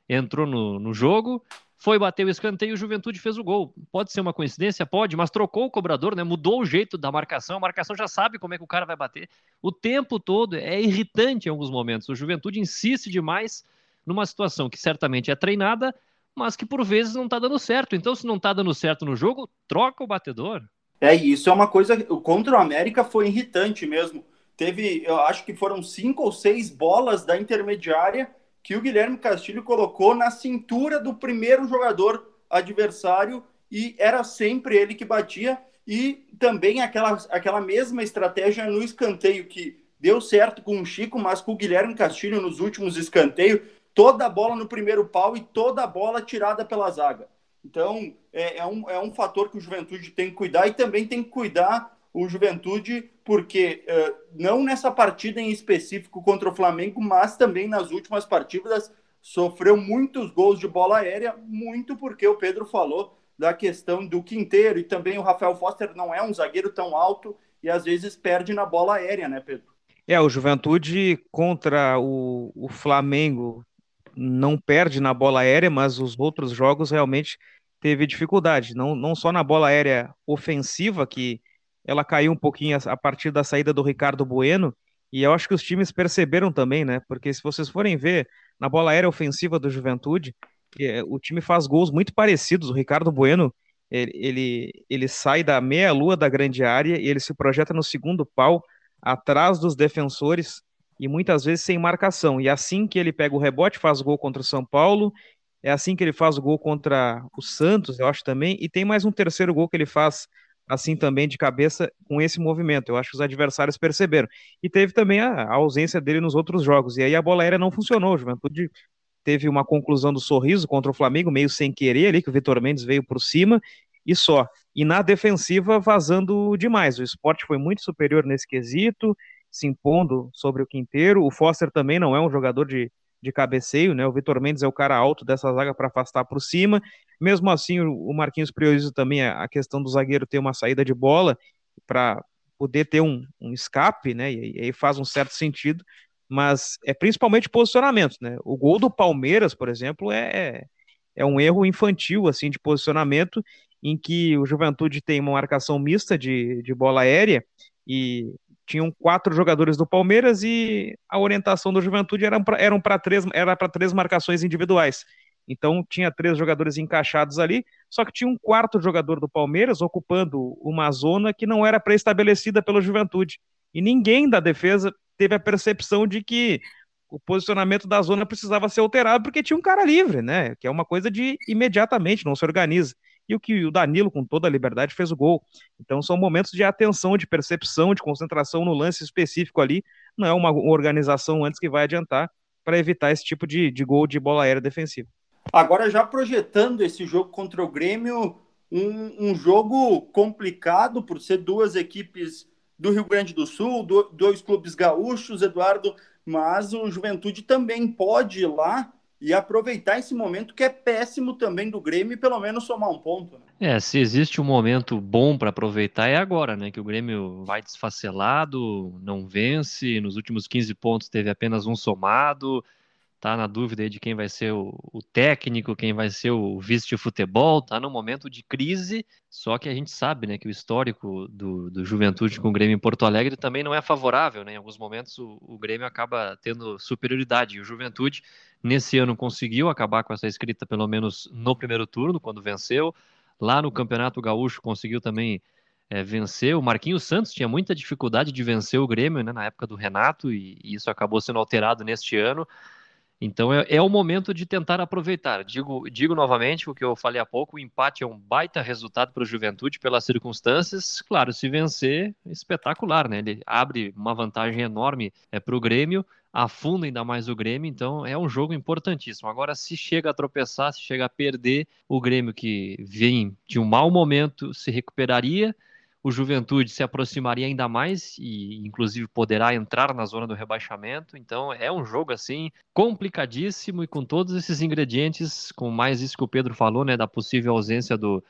entrou no, no jogo, foi bater o escanteio o Juventude fez o gol. Pode ser uma coincidência? Pode, mas trocou o cobrador, né? Mudou o jeito da marcação, a marcação já sabe como é que o cara vai bater. O tempo todo é irritante em alguns momentos. O Juventude insiste demais numa situação que certamente é treinada, mas que por vezes não está dando certo. Então, se não está dando certo no jogo, troca o batedor. É, isso é uma coisa. Contra o América foi irritante mesmo. Teve, eu acho que foram cinco ou seis bolas da intermediária que o Guilherme Castilho colocou na cintura do primeiro jogador adversário e era sempre ele que batia. E também aquela, aquela mesma estratégia no escanteio que deu certo com o Chico, mas com o Guilherme Castilho nos últimos escanteios, toda a bola no primeiro pau e toda a bola tirada pela zaga. Então, é, é, um, é um fator que o Juventude tem que cuidar e também tem que cuidar o Juventude, porque uh, não nessa partida em específico contra o Flamengo, mas também nas últimas partidas sofreu muitos gols de bola aérea, muito porque o Pedro falou da questão do Quinteiro e também o Rafael Foster não é um zagueiro tão alto e às vezes perde na bola aérea, né, Pedro? É, o Juventude contra o, o Flamengo não perde na bola aérea, mas os outros jogos realmente teve dificuldade, não, não só na bola aérea ofensiva, que ela caiu um pouquinho a, partir da saída do Ricardo Bueno, e eu acho que os times perceberam também, né? Porque se vocês forem ver na bola aérea ofensiva do Juventude, é, o time faz gols muito parecidos. O Ricardo Bueno, ele, ele, ele sai da meia-lua da grande área e ele se projeta no segundo pau, atrás dos defensores, e muitas vezes sem marcação. E assim que ele pega o rebote, faz gol contra o São Paulo, é assim que ele faz o gol contra o Santos, eu acho também, e tem mais um terceiro gol que ele faz assim também de cabeça com esse movimento. Eu acho que os adversários perceberam. E teve também a, a ausência dele nos outros jogos. E aí a bola aérea não funcionou. O Juventude teve uma conclusão do sorriso contra o Flamengo, meio sem querer ali, que o Vitor Mendes veio por cima e só. E na defensiva vazando demais. O esporte foi muito superior nesse quesito, se impondo sobre o Quinteiro. O Foster também não é um jogador de, de cabeceio, né? O Vitor Mendes é o cara alto dessa zaga para afastar para cima. Mesmo assim, o Marquinhos prioriza também a questão do zagueiro ter uma saída de bola para poder ter um, um, escape, né? E, aí faz um certo sentido, mas é principalmente posicionamento, né? O gol do Palmeiras, por exemplo, é, é um erro infantil assim de posicionamento em que o Juventude tem uma marcação mista de, de bola aérea e tinham quatro jogadores do Palmeiras e a orientação do Juventude era para eram três, era três marcações individuais. Então tinha três jogadores encaixados ali, só que tinha um quarto jogador do Palmeiras ocupando uma zona que não era pré-estabelecida pela Juventude. E ninguém da defesa teve a percepção de que o posicionamento da zona precisava ser alterado porque tinha um cara livre, né? Que é uma coisa de imediatamente, não se organiza e o que o Danilo, com toda a liberdade, fez o gol. Então são momentos de atenção, de percepção, de concentração no lance específico ali. Não é uma organização antes que vai adiantar para evitar esse tipo de, de gol de bola aérea defensiva. Agora, já projetando esse jogo contra o Grêmio, um, um jogo complicado por ser duas equipes do Rio Grande do Sul, do, dois clubes gaúchos, Eduardo, mas o Juventude também pode ir lá e aproveitar esse momento que é péssimo também do Grêmio e pelo menos somar um ponto. Né? É, se existe um momento bom para aproveitar é agora, né? Que o Grêmio vai desfacelado, não vence, nos últimos 15 pontos teve apenas um somado, tá na dúvida aí de quem vai ser o, o técnico, quem vai ser o vice de futebol, tá num momento de crise, só que a gente sabe, né, que o histórico do, do Juventude com o Grêmio em Porto Alegre também não é favorável, né, em alguns momentos o, o Grêmio acaba tendo superioridade, e o Juventude nesse ano conseguiu acabar com essa escrita pelo menos no primeiro turno, quando venceu, lá no Campeonato Gaúcho conseguiu também é, vencer. O Marquinhos Santos tinha muita dificuldade de vencer o Grêmio né, na época do Renato, e, e isso acabou sendo alterado neste ano. Então é, é, o momento de tentar aproveitar. Digo, digo novamente o que eu falei há pouco: o empate é um baita resultado para o Juventude pelas circunstâncias. Claro, se vencer, espetacular, né? Ele abre uma vantagem enorme é, para o Grêmio, afunda ainda mais o Grêmio, então é um jogo importantíssimo. Agora, se chega a tropeçar, se chega a perder, o Grêmio que vem de um mau momento se recuperaria o Juventude se aproximaria ainda mais e, inclusive, poderá entrar na zona do rebaixamento. Então, é um jogo assim complicadíssimo e com todos esses ingredientes, com mais isso que o Pedro falou, né, da possível ausência do,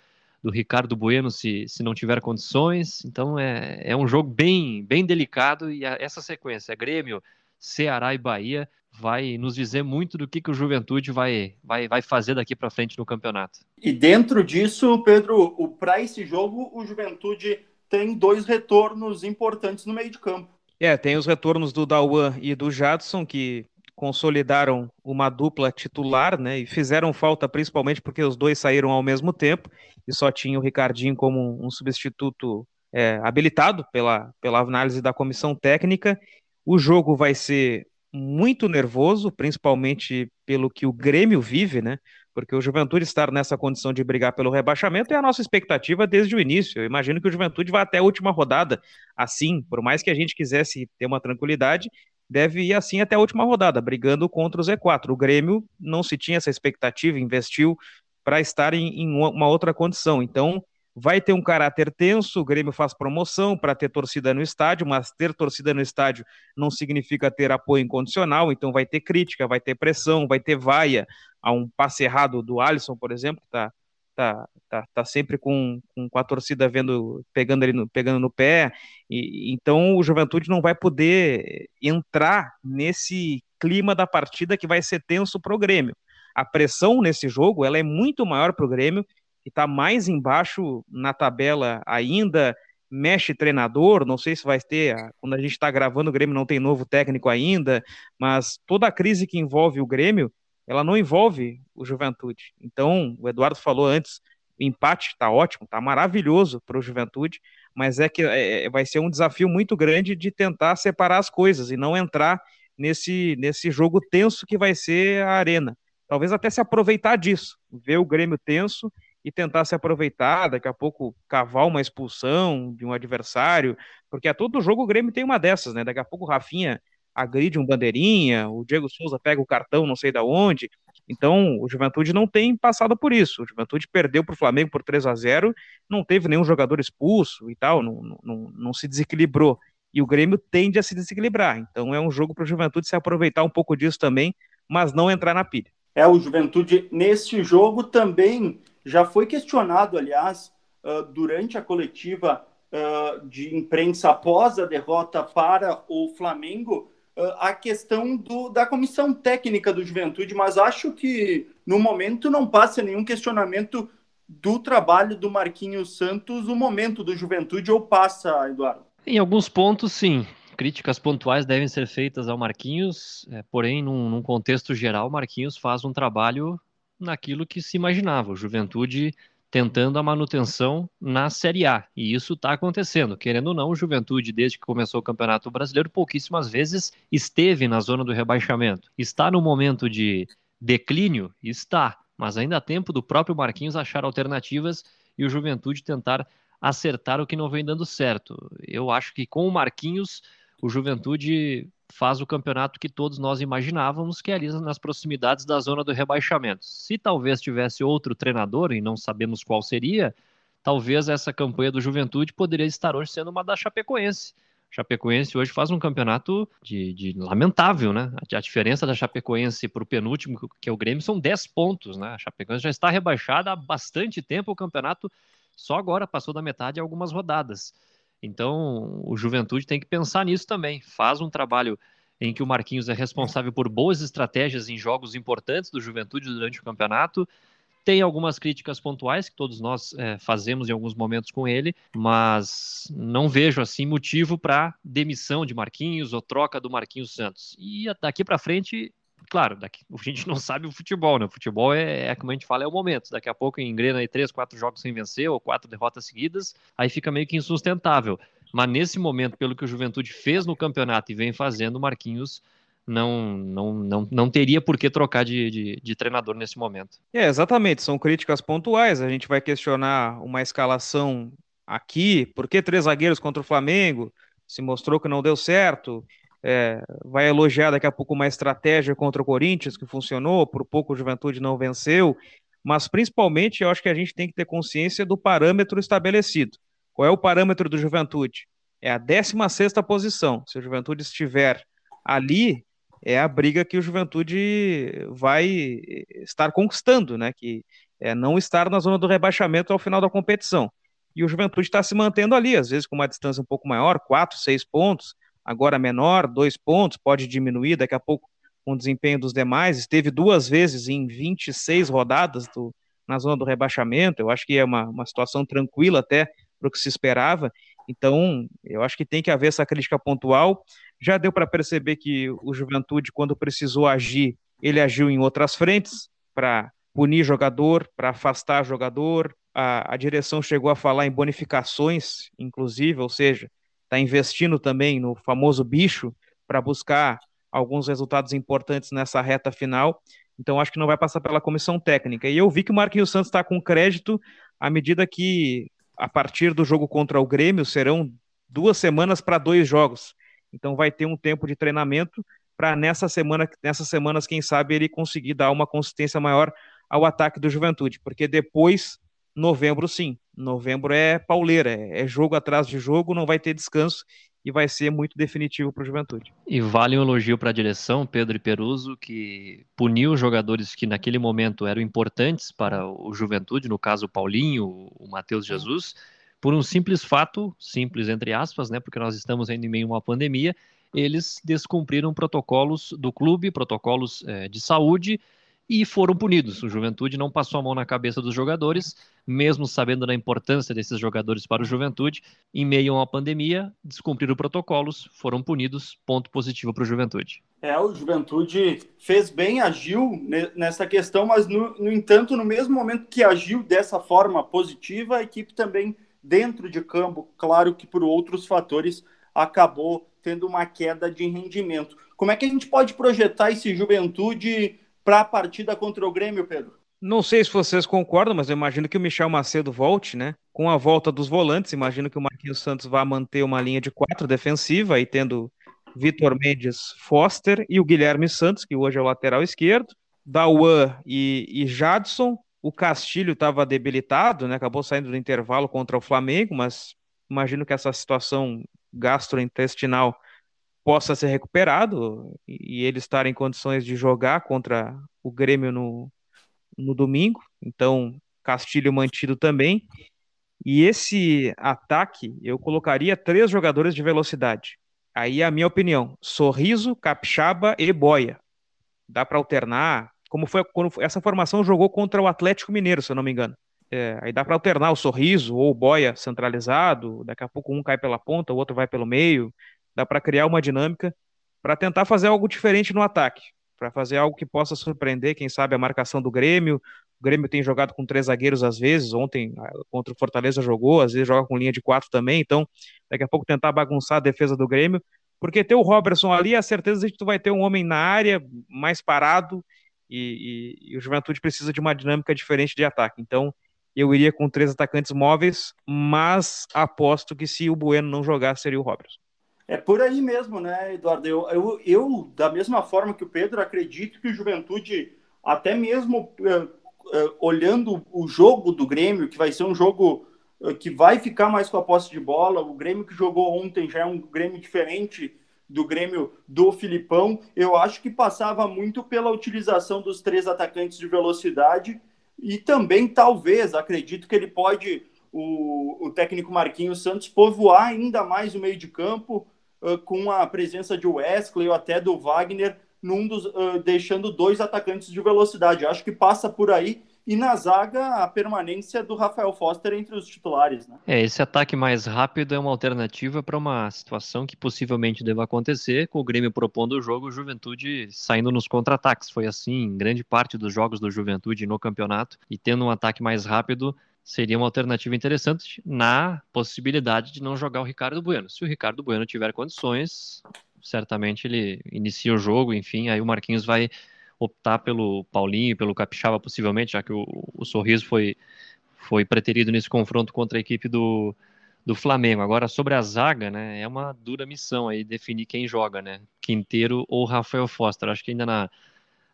do Ricardo Bueno se, se não tiver condições. Então, é, é um jogo bem, bem delicado e a, essa sequência, Grêmio, Ceará e Bahia, vai nos dizer muito do que, que o Juventude vai, vai, vai fazer daqui para frente no campeonato. E dentro disso, Pedro, para esse jogo, o Juventude tem dois retornos importantes no meio de campo. É, tem os retornos do Dauan e do Jadson, que consolidaram uma dupla titular, né? E fizeram falta principalmente porque os dois saíram ao mesmo tempo e só tinha o Ricardinho como um substituto é, habilitado pela, pela análise da comissão técnica. O jogo vai ser muito nervoso, principalmente pelo que o Grêmio vive, né? Porque o Juventude estar nessa condição de brigar pelo rebaixamento é a nossa expectativa desde o início. Eu imagino que o Juventude vai até a última rodada assim, por mais que a gente quisesse ter uma tranquilidade, deve ir assim até a última rodada, brigando contra o Z4. O Grêmio não se tinha essa expectativa, investiu para estar em, em uma outra condição. Então, vai ter um caráter tenso, o Grêmio faz promoção para ter torcida no estádio, mas ter torcida no estádio não significa ter apoio incondicional, então vai ter crítica, vai ter pressão, vai ter vaia a um passe errado do Alisson, por exemplo, que está tá, tá, tá sempre com, com, a torcida vendo, pegando ele no, pegando no pé, e, então o Juventude não vai poder entrar nesse clima da partida que vai ser tenso para o Grêmio. A pressão nesse jogo ela é muito maior para o Grêmio que está mais embaixo na tabela ainda, mexe treinador, não sei se vai ter, quando a gente está gravando o Grêmio não tem novo técnico ainda, mas toda a crise que envolve o Grêmio, ela não envolve o Juventude. Então, o Eduardo falou antes, o empate está ótimo, está maravilhoso para o Juventude, mas é que é, é, vai ser um desafio muito grande de tentar separar as coisas e não entrar nesse, nesse jogo tenso que vai ser a arena. Talvez até se aproveitar disso, ver o Grêmio tenso e tentar se aproveitar, daqui a pouco cavar uma expulsão de um adversário, porque a todo jogo o Grêmio tem uma dessas, né? Daqui a pouco o Rafinha agride um bandeirinha, o Diego Souza pega o cartão não sei da onde. Então, o Juventude não tem passado por isso. O Juventude perdeu para o Flamengo por 3 a 0 não teve nenhum jogador expulso e tal, não, não, não se desequilibrou. E o Grêmio tende a se desequilibrar. Então, é um jogo para o Juventude se aproveitar um pouco disso também, mas não entrar na pilha. É, o Juventude, nesse jogo, também já foi questionado, aliás, uh, durante a coletiva uh, de imprensa após a derrota para o Flamengo, uh, a questão do, da comissão técnica do Juventude, mas acho que no momento não passa nenhum questionamento do trabalho do Marquinhos Santos, o momento do Juventude, ou passa, Eduardo? Em alguns pontos, sim. Críticas pontuais devem ser feitas ao Marquinhos, é, porém, num, num contexto geral, Marquinhos faz um trabalho naquilo que se imaginava, o Juventude tentando a manutenção na Série A. E isso está acontecendo. Querendo ou não, o Juventude, desde que começou o Campeonato Brasileiro, pouquíssimas vezes esteve na zona do rebaixamento. Está no momento de declínio? Está. Mas ainda há tempo do próprio Marquinhos achar alternativas e o Juventude tentar acertar o que não vem dando certo. Eu acho que com o Marquinhos, o Juventude faz o campeonato que todos nós imaginávamos, que é ali nas proximidades da zona do rebaixamento. Se talvez tivesse outro treinador, e não sabemos qual seria, talvez essa campanha do Juventude poderia estar hoje sendo uma da Chapecoense. Chapecoense hoje faz um campeonato de, de lamentável, né? A, diferença da Chapecoense para o penúltimo, que é o Grêmio, são 10 pontos, né? A Chapecoense já está rebaixada há bastante tempo, o campeonato só agora passou da metade algumas rodadas. Então, o Juventude tem que pensar nisso também. Faz um trabalho em que o Marquinhos é responsável por boas estratégias em jogos importantes do Juventude durante o campeonato. Tem algumas críticas pontuais que todos nós é, fazemos em alguns momentos com ele, mas não vejo assim motivo para demissão de Marquinhos ou troca do Marquinhos Santos. E daqui para frente claro, daqui, a gente não sabe o futebol, né? O futebol é, é, como a gente fala, é o momento. Daqui a pouco engrena aí três, quatro jogos sem vencer ou quatro derrotas seguidas, aí fica meio que insustentável. Mas nesse momento, pelo que o Juventude fez no campeonato e vem fazendo, o Marquinhos não, não, não, não teria por que trocar de, de, de, treinador nesse momento. É, exatamente, são críticas pontuais. A gente vai questionar uma escalação aqui, por que três zagueiros contra o Flamengo? Se mostrou que não deu certo. É, vai elogiar daqui a pouco uma estratégia contra o Corinthians que funcionou, por pouco o Juventude não venceu, mas principalmente eu acho que a gente tem que ter consciência do parâmetro estabelecido. Qual é o parâmetro do Juventude? É a 16 posição. Se o Juventude estiver ali, é a briga que o Juventude vai estar conquistando, né? Que é não estar na zona do rebaixamento ao final da competição. E o Juventude está se mantendo ali, às vezes com uma distância um pouco maior, 4, 6 pontos, agora menor, 2 pontos, pode diminuir daqui a pouco com o desempenho dos demais. Esteve duas vezes em 26 rodadas do, na zona do rebaixamento, eu acho que é uma, uma situação tranquila até para o que se esperava. Então, eu acho que tem que haver essa crítica pontual. Já deu para perceber que o Juventude, quando precisou agir, ele agiu em outras frentes para punir jogador, para afastar jogador. A, a, direção chegou a falar em bonificações, inclusive, ou seja, está investindo também no famoso bicho para buscar alguns resultados importantes nessa reta final. Então, acho que não vai passar pela comissão técnica. E eu vi que o Marquinhos Santos está com crédito à medida que, a partir do jogo contra o Grêmio, serão duas semanas para dois jogos. Então vai ter um tempo de treinamento para nessa semana, nessas semanas, quem sabe, ele conseguir dar uma consistência maior ao ataque do Juventude, porque depois, novembro sim, novembro é pauleira, é, é jogo atrás de jogo, não vai ter descanso e vai ser muito definitivo para o Juventude. E vale um elogio para a direção, Pedro e Peruso, que puniu os jogadores que naquele momento eram importantes para o Juventude, no caso o Paulinho, o Matheus Jesus, por um simples fato, simples entre aspas, né, porque nós estamos ainda em meio a uma pandemia, eles descumpriram protocolos do clube, protocolos é, de saúde, e foram punidos. O Juventude não passou a mão na cabeça dos jogadores, mesmo sabendo da importância desses jogadores para o Juventude, em meio a uma pandemia, descumpriram protocolos, foram punidos, ponto positivo para o Juventude. É, o Juventude fez bem, agiu nessa questão, mas no, no entanto, no mesmo momento que agiu dessa forma positiva, a equipe também dentro de campo, claro que por outros fatores acabou tendo uma queda de rendimento. Como é que a gente pode projetar esse Juventude para a partida contra o Grêmio, Pedro? Não sei se vocês concordam, mas eu imagino que o Michel Macedo volte, né? Com a volta dos volantes, imagino que o Marquinhos Santos vai manter uma linha de quatro defensiva, aí tendo Vitor Mendes, Foster e o Guilherme Santos, que hoje é o lateral esquerdo, Dauan e, e Jadson, o Castilho estava debilitado, né? Acabou saindo do intervalo contra o Flamengo, mas imagino que essa situação gastrointestinal possa ser recuperado e ele estar em condições de jogar contra o Grêmio no, no domingo. Então, Castilho mantido também. E esse ataque, eu colocaria três jogadores de velocidade. Aí a minha opinião: Sorriso, Capixaba e Boia. Dá para alternar, como foi quando essa formação jogou contra o Atlético Mineiro, se eu não me engano. É, aí dá para alternar o sorriso ou o boia centralizado, daqui a pouco um cai pela ponta, o outro vai pelo meio. Dá para criar uma dinâmica para tentar fazer algo diferente no ataque, para fazer algo que possa surpreender, quem sabe, a marcação do Grêmio. O Grêmio tem jogado com três zagueiros às vezes, ontem ah, contra o Fortaleza jogou, às vezes joga com linha de quatro também, então daqui a pouco tentar bagunçar a defesa do Grêmio, porque ter o Robertson ali, a certeza de que tu vai ter um homem na área mais parado e, e, e, o Juventude precisa de uma dinâmica diferente de ataque. Então, eu iria com três atacantes móveis, mas aposto que se o Bueno não jogar, seria o Robertson. É por aí mesmo, né, Eduardo? Eu, eu, eu, da mesma forma que o Pedro, acredito que o Juventude, até mesmo uh, uh, olhando o jogo do Grêmio, que vai ser um jogo uh, que vai ficar mais com a posse de bola, o Grêmio que jogou ontem já é um Grêmio diferente do Grêmio do Filipão, eu acho que passava muito pela utilização dos três atacantes de velocidade e também, talvez, acredito que ele pode, o, o técnico Marquinhos Santos, povoar ainda mais o meio de campo com a presença de Wesley ou até do Wagner, num dos, uh, deixando dois atacantes de velocidade. acho que passa por aí e na zaga a permanência do Rafael Foster entre os titulares. Né? É, esse ataque mais rápido é uma alternativa para uma situação que possivelmente deva acontecer, com o Grêmio propondo o jogo, o Juventude saindo nos contra-ataques. Foi assim em grande parte dos jogos do Juventude no campeonato, e tendo um ataque mais rápido, seria uma alternativa interessante na possibilidade de não jogar o Ricardo Bueno. Se o Ricardo Bueno tiver condições, certamente ele inicia o jogo, enfim, aí o Marquinhos vai optar pelo Paulinho, pelo Capixaba possivelmente, já que o, o Sorriso foi, foi preterido nesse confronto contra a equipe do, do Flamengo. Agora, sobre a zaga, né, é uma dura missão aí definir quem joga, né, Quinteiro ou Rafael Foster. Acho que ainda na,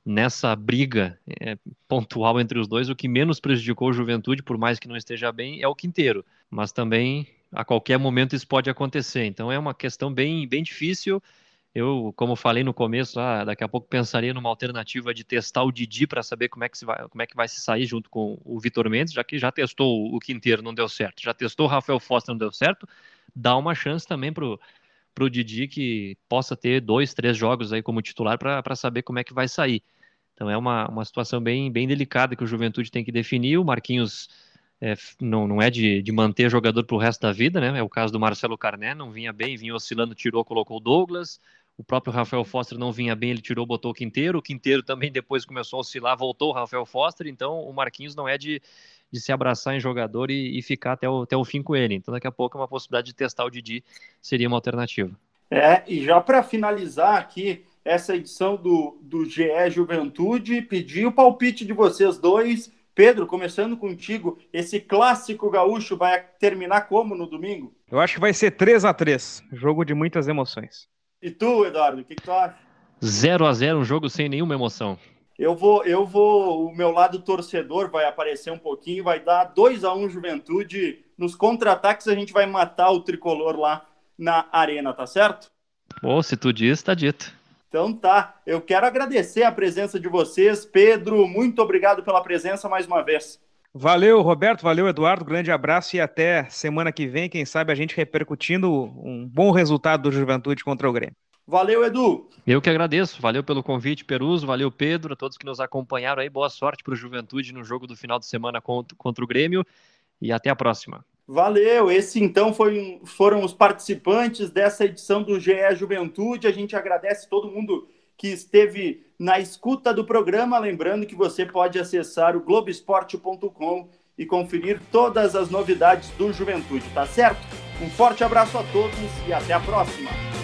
nessa briga é, pontual entre os dois, o que menos prejudicou o Juventude, por mais que não esteja bem, é o Quinteiro. Mas também, a qualquer momento, isso pode acontecer. Então, é uma questão bem, bem difícil eu, como falei no começo, ah, daqui a pouco pensaria numa alternativa de testar o Didi para saber como é, que se vai, como é que vai se sair junto com o Vitor Mendes, já que já testou o Quinteiro, não deu certo, já testou o Rafael Foster, não deu certo, dá uma chance também pro pro Didi que possa ter dois, três jogos aí como titular para saber como é que vai sair. Então é uma, uma situação bem, bem delicada que o Juventude tem que definir. O Marquinhos é, não, não é de, de manter jogador para o resto da vida, né? É o caso do Marcelo Carné, não vinha bem, vinha oscilando, tirou, colocou o Douglas. O próprio Rafael Foster não vinha bem, ele tirou, botou o Quinteiro. O Quinteiro também depois começou a oscilar, voltou o Rafael Foster. Então o Marquinhos não é de, de se abraçar em jogador e, e ficar até o, até o fim com ele. Então daqui a pouco é uma possibilidade de testar o Didi seria uma alternativa. É, e já para finalizar aqui essa edição do, do GE Juventude, pedir o palpite de vocês dois. Pedro, começando contigo, esse clássico gaúcho vai terminar como no domingo? Eu acho que vai ser 3 a 3 jogo de muitas emoções. E tu, Eduardo, o que, que tu acha? 0 a 0 um jogo sem nenhuma emoção. Eu vou, eu vou, o meu lado torcedor vai aparecer um pouquinho, vai dar 2 a 1 um Juventude. Nos contra-ataques a gente vai matar o tricolor lá na arena, tá certo? Ou se tu diz, tá dito. Então tá, eu quero agradecer a presença de vocês. Pedro, muito obrigado pela presença mais uma vez. Valeu, Roberto, valeu, Eduardo, grande abraço e até semana que vem, quem sabe a gente repercutindo um bom resultado do Juventude contra o Grêmio. Valeu, Edu. Eu que agradeço, valeu pelo convite, Peruso, valeu, Pedro, a todos que nos acompanharam aí, boa sorte para o Juventude no jogo do final de semana contra, contra o Grêmio e até a próxima. Valeu, esse então foi, foram os participantes dessa edição do GE Juventude, a gente agradece todo mundo que esteve na escuta do programa. Lembrando que você pode acessar o Globesport.com e conferir todas as novidades do Juventude, tá certo? Um forte abraço a todos e até a próxima!